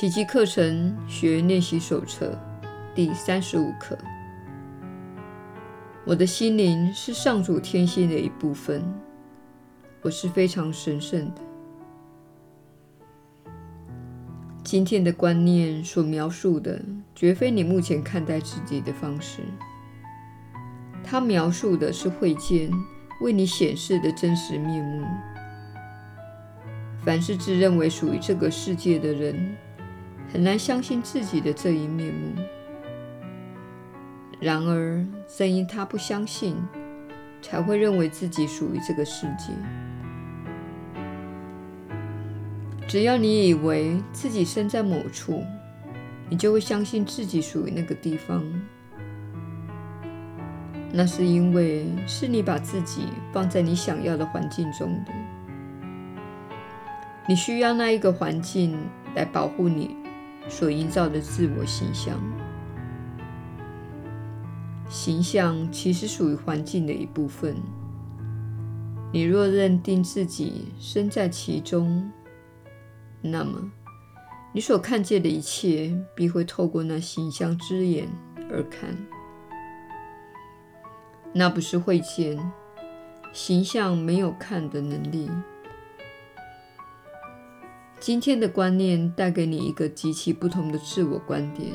奇迹课程学练习手册第三十五课。我的心灵是上主天性的一部分，我是非常神圣的。今天的观念所描述的，绝非你目前看待自己的方式。它描述的是会见为你显示的真实面目。凡是自认为属于这个世界的人，很难相信自己的这一面目。然而，正因他不相信，才会认为自己属于这个世界。只要你以为自己身在某处，你就会相信自己属于那个地方。那是因为是你把自己放在你想要的环境中的。你需要那一个环境来保护你所营造的自我形象。形象其实属于环境的一部分。你若认定自己身在其中，那么你所看见的一切必会透过那形象之眼而看。那不是会见，形象没有看的能力。今天的观念带给你一个极其不同的自我观点。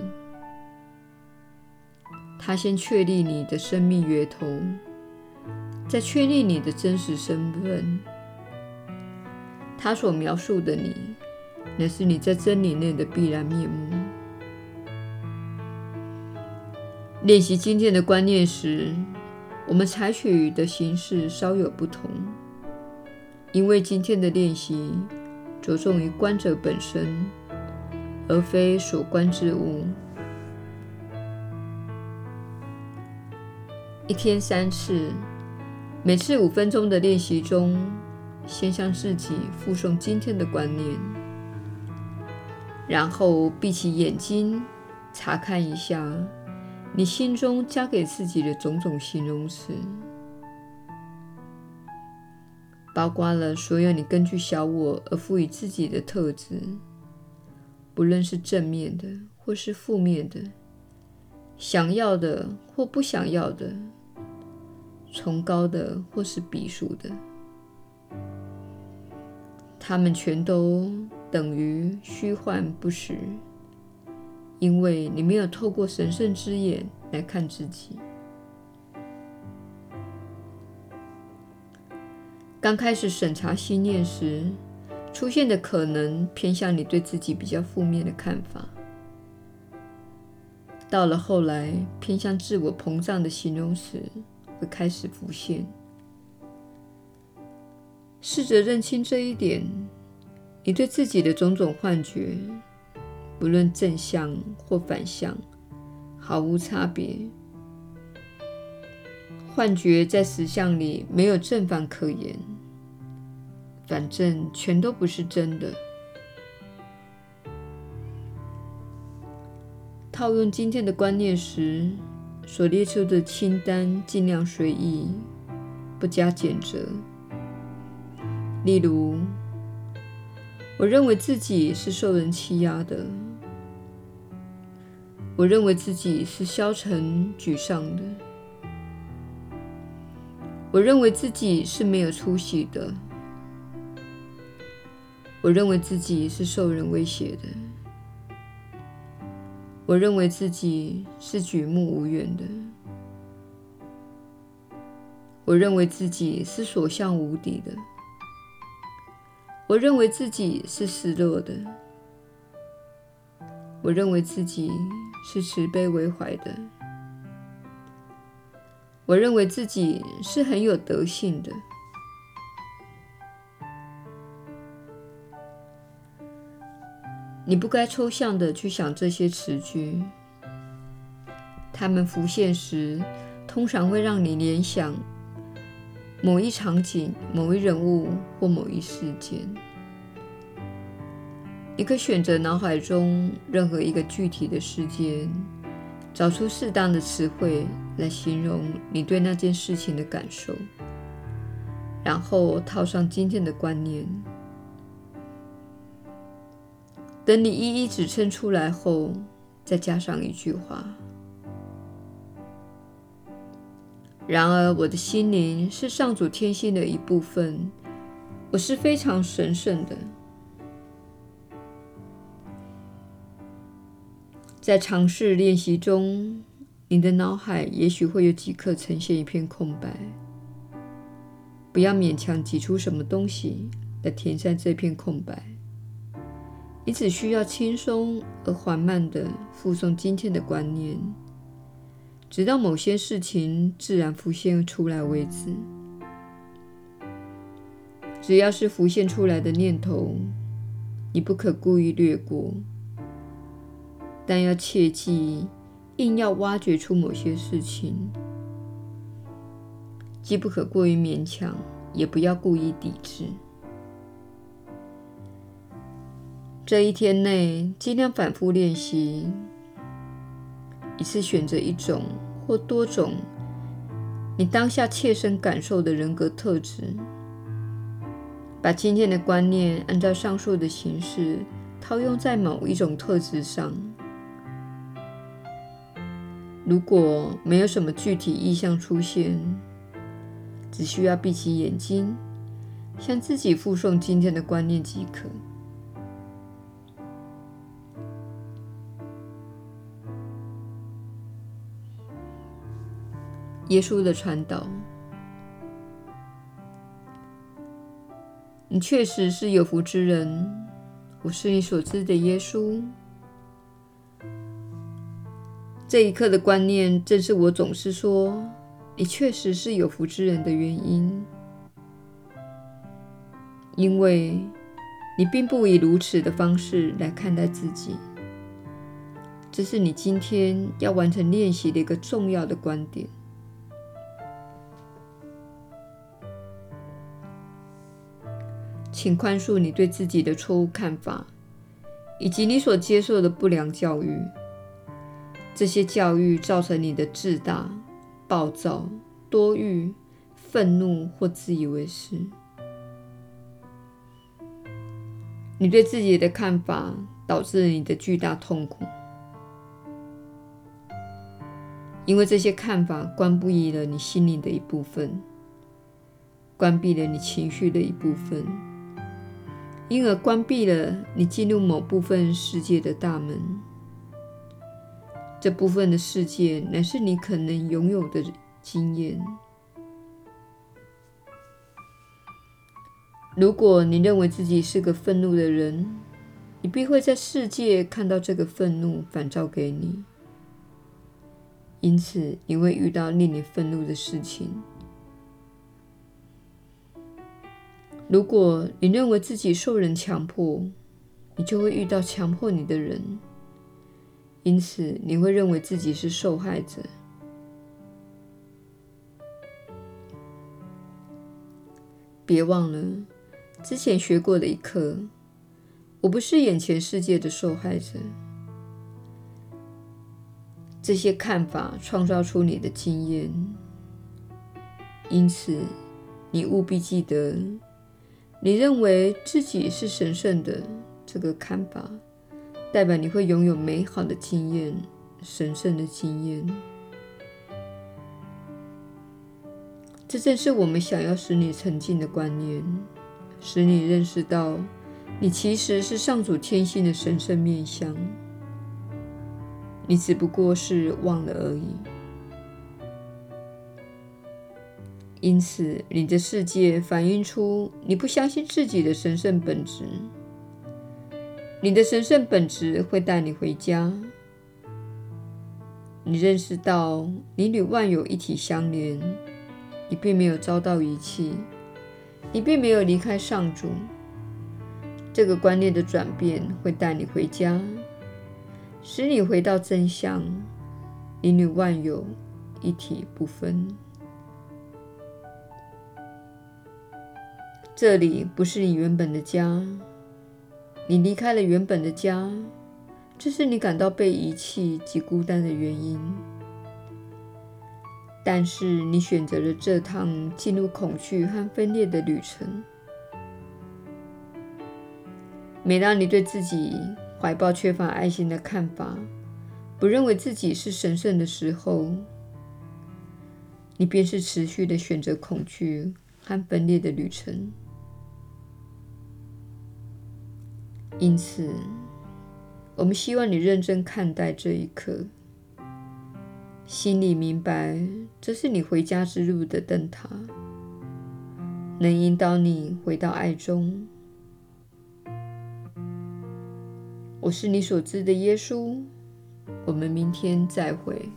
他先确立你的生命源头，再确立你的真实身份。他所描述的你，乃是你在真理内的必然面目。练习今天的观念时，我们采取的形式稍有不同，因为今天的练习着重于观者本身，而非所观之物。一天三次，每次五分钟的练习中，先向自己复诵今天的观念，然后闭起眼睛，查看一下你心中加给自己的种种形容词，包括了所有你根据小我而赋予自己的特质，不论是正面的或是负面的，想要的或不想要的。崇高的或是鄙俗的，它们全都等于虚幻不实，因为你没有透过神圣之眼来看自己。刚开始审查心念时，出现的可能偏向你对自己比较负面的看法；到了后来，偏向自我膨胀的形容词。会开始浮现。试着认清这一点，你对自己的种种幻觉，不论正向或反向，毫无差别。幻觉在实相里没有正反可言，反正全都不是真的。套用今天的观念时，所列出的清单尽量随意，不加检责。例如，我认为自己是受人欺压的；我认为自己是消沉沮丧的；我认为自己是没有出息的；我认为自己是受人威胁的。我认为自己是举目无援的，我认为自己是所向无敌的，我认为自己是失落的，我认为自己是慈悲为怀的，我认为自己是很有德性的。你不该抽象地去想这些词句，它们浮现时，通常会让你联想某一场景、某一人物或某一事件。你可选择脑海中任何一个具体的事件，找出适当的词汇来形容你对那件事情的感受，然后套上今天的观念。等你一一指称出来后，再加上一句话。然而，我的心灵是上主天性的一部分，我是非常神圣的。在尝试练习中，你的脑海也许会有几刻呈现一片空白。不要勉强挤出什么东西来填上这片空白。你只需要轻松而缓慢地复诵今天的观念，直到某些事情自然浮现出来为止。只要是浮现出来的念头，你不可故意略过，但要切记，硬要挖掘出某些事情，既不可过于勉强，也不要故意抵制。这一天内，尽量反复练习，一次选择一种或多种你当下切身感受的人格特质，把今天的观念按照上述的形式套用在某一种特质上。如果没有什么具体意象出现，只需要闭起眼睛，向自己复诵今天的观念即可。耶稣的传导，你确实是有福之人。我是你所知的耶稣。这一刻的观念，正是我总是说你确实是有福之人的原因，因为你并不以如此的方式来看待自己。这是你今天要完成练习的一个重要的观点。请宽恕你对自己的错误看法，以及你所接受的不良教育。这些教育造成你的自大、暴躁、多欲、愤怒或自以为是。你对自己的看法导致了你的巨大痛苦，因为这些看法关闭了你心灵的一部分，关闭了你情绪的一部分。因而关闭了你进入某部分世界的大门。这部分的世界乃是你可能拥有的经验。如果你认为自己是个愤怒的人，你必会在世界看到这个愤怒反照给你，因此你会遇到令你愤怒的事情。如果你认为自己受人强迫，你就会遇到强迫你的人，因此你会认为自己是受害者。别忘了之前学过的一课：我不是眼前世界的受害者。这些看法创造出你的经验，因此你务必记得。你认为自己是神圣的这个看法，代表你会拥有美好的经验、神圣的经验。这正是我们想要使你沉浸的观念，使你认识到你其实是上主天性的神圣面向，你只不过是忘了而已。因此，你的世界反映出你不相信自己的神圣本质。你的神圣本质会带你回家。你认识到你与万有一体相连，你并没有遭到遗弃，你并没有离开上主。这个观念的转变会带你回家，使你回到真相。你与万有一体不分。这里不是你原本的家，你离开了原本的家，这是你感到被遗弃及孤单的原因。但是你选择了这趟进入恐惧和分裂的旅程。每当你对自己怀抱缺乏爱心的看法，不认为自己是神圣的时候，你便是持续的选择恐惧和分裂的旅程。因此，我们希望你认真看待这一刻，心里明白这是你回家之路的灯塔，能引导你回到爱中。我是你所知的耶稣。我们明天再会。